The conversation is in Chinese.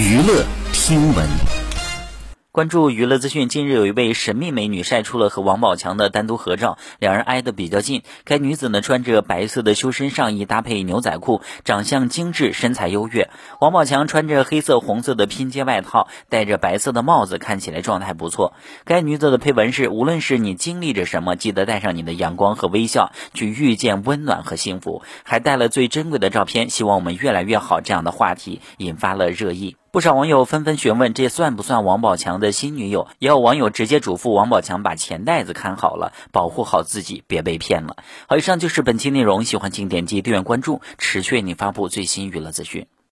娱乐听闻。关注娱乐资讯，近日有一位神秘美女晒出了和王宝强的单独合照，两人挨得比较近。该女子呢穿着白色的修身上衣搭配牛仔裤，长相精致，身材优越。王宝强穿着黑色红色的拼接外套，戴着白色的帽子，看起来状态不错。该女子的配文是：无论是你经历着什么，记得带上你的阳光和微笑，去遇见温暖和幸福。还带了最珍贵的照片，希望我们越来越好。这样的话题引发了热议。不少网友纷纷询问，这算不算王宝强的新女友？也有网友直接嘱咐王宝强把钱袋子看好了，保护好自己，别被骗了。好，以上就是本期内容，喜欢请点击订阅关注，持续为你发布最新娱乐资讯。